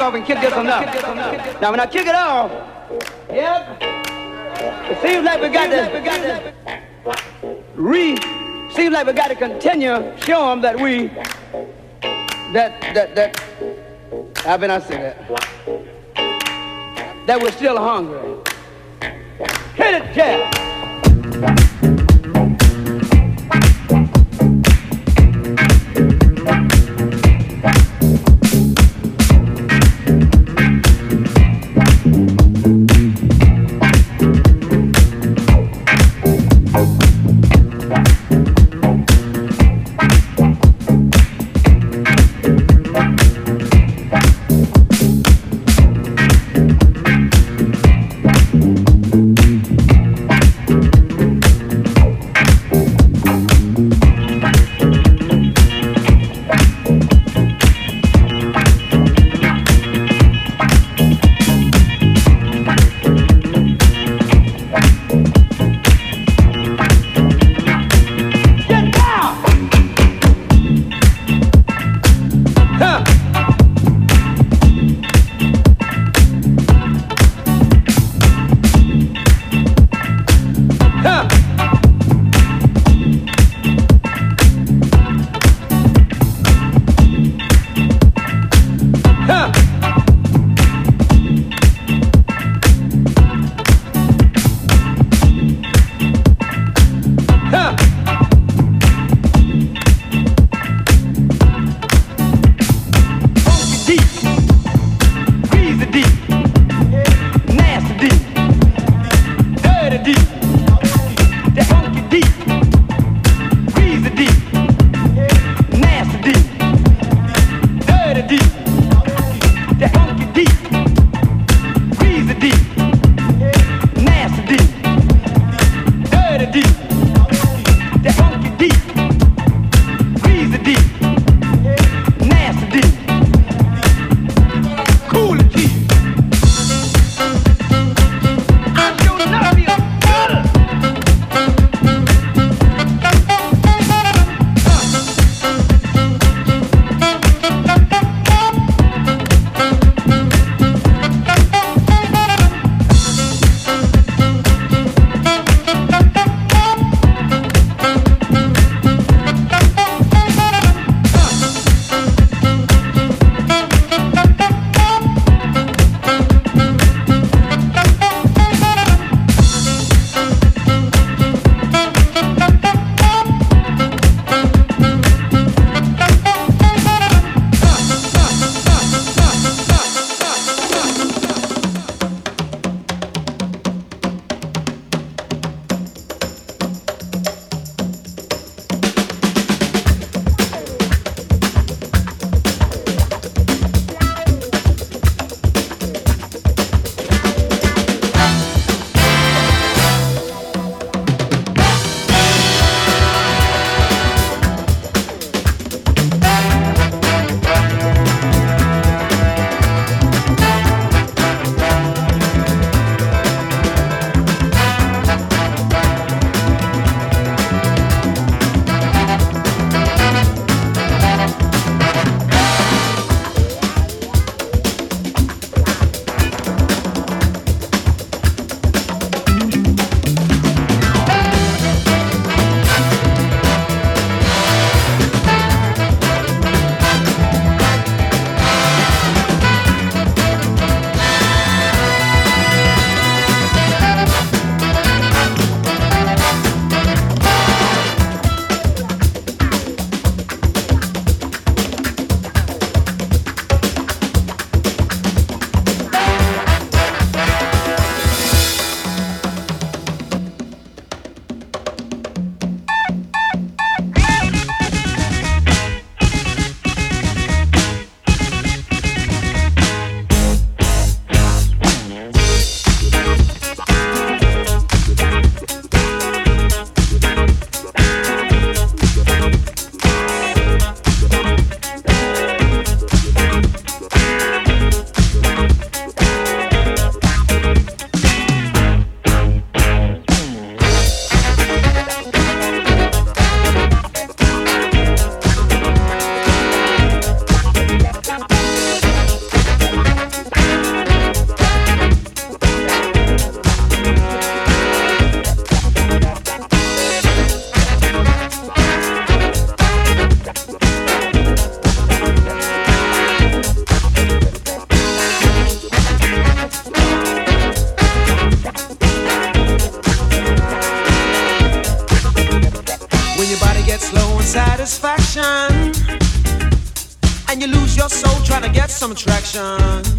Off and kick this one up. Now when I kick it off, yep, it seems like we got to re, seems like we got to continue show them that we, that, that, that, how can I say that? That we're still hungry. Hit it, Jeff. Know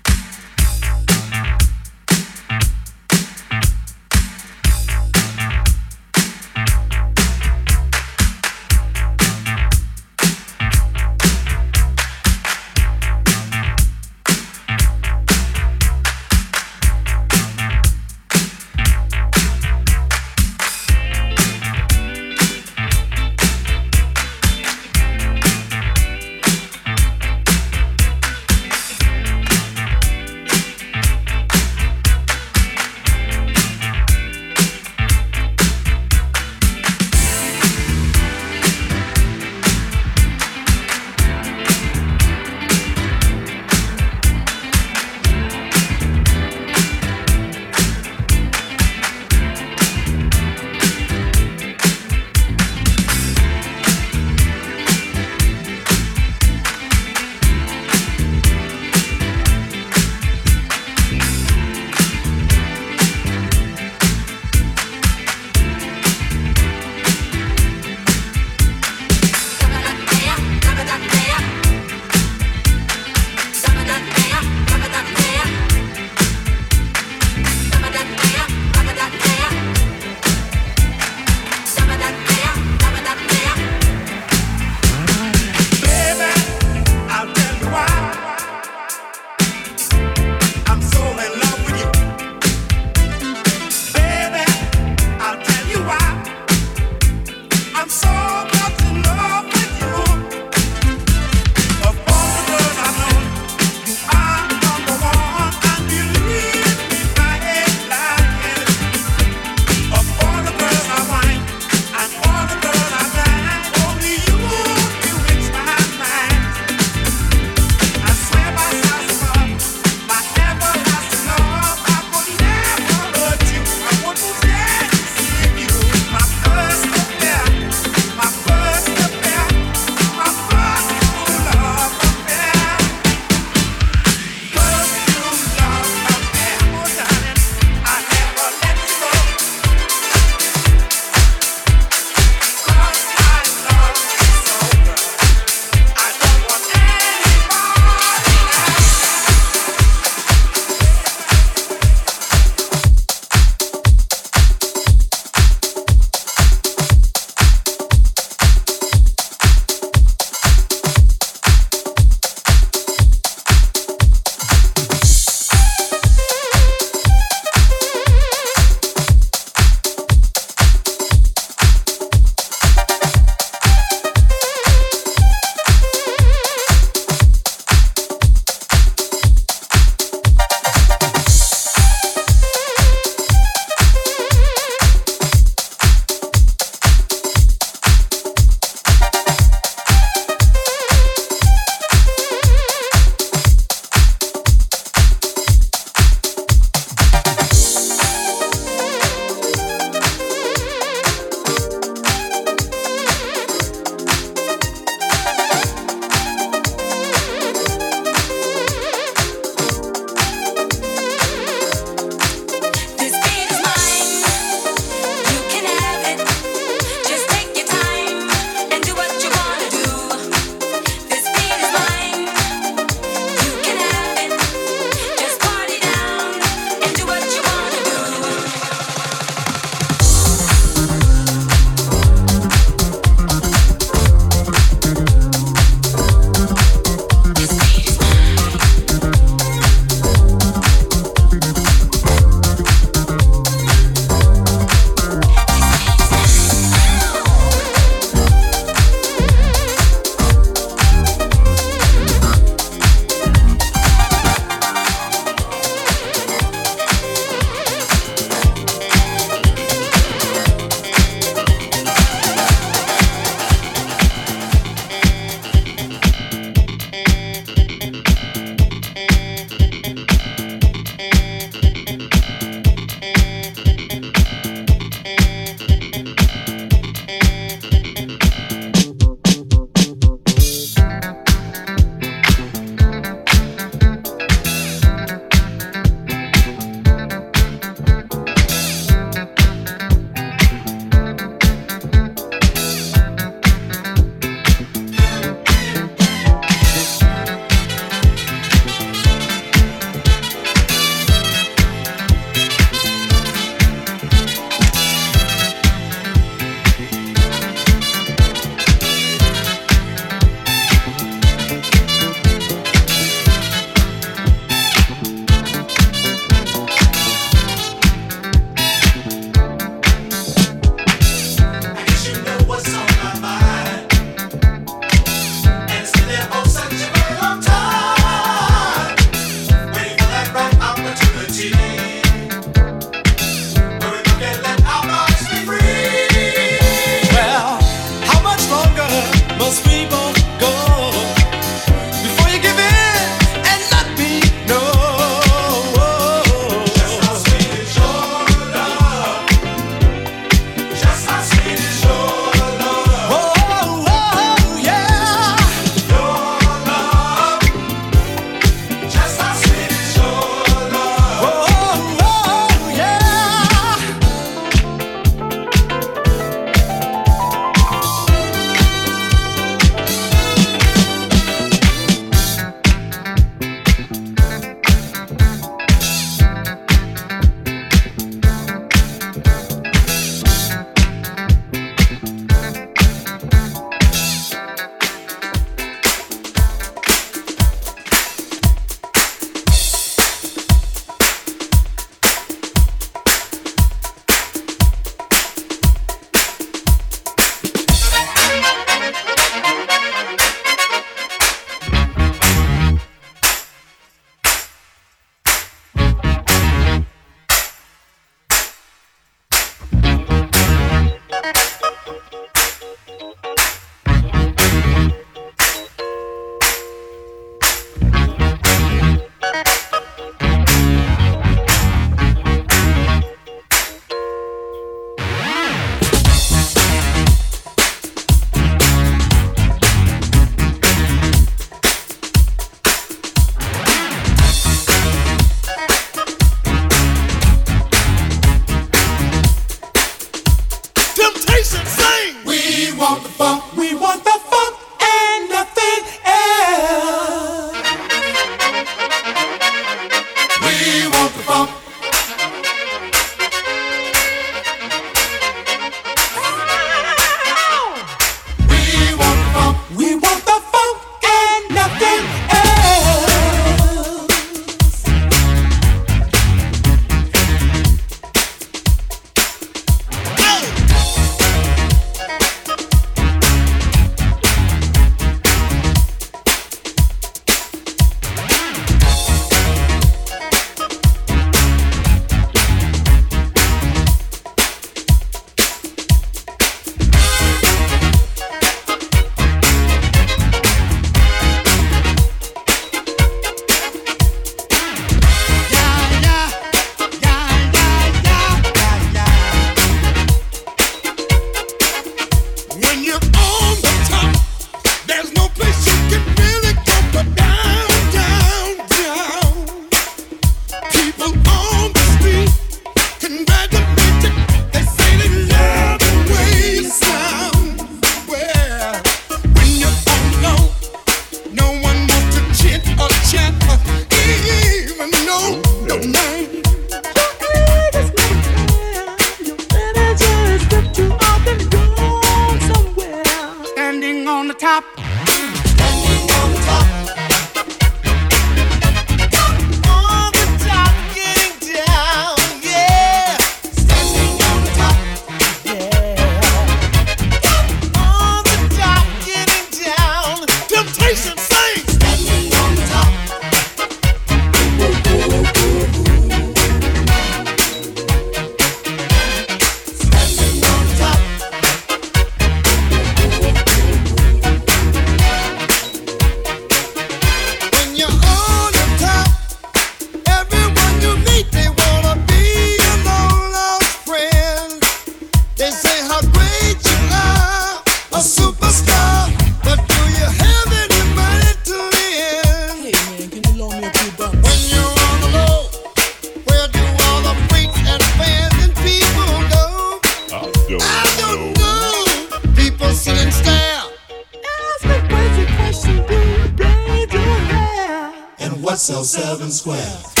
so seven square.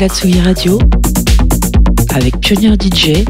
La Tsugi Radio avec Pionnier DJ.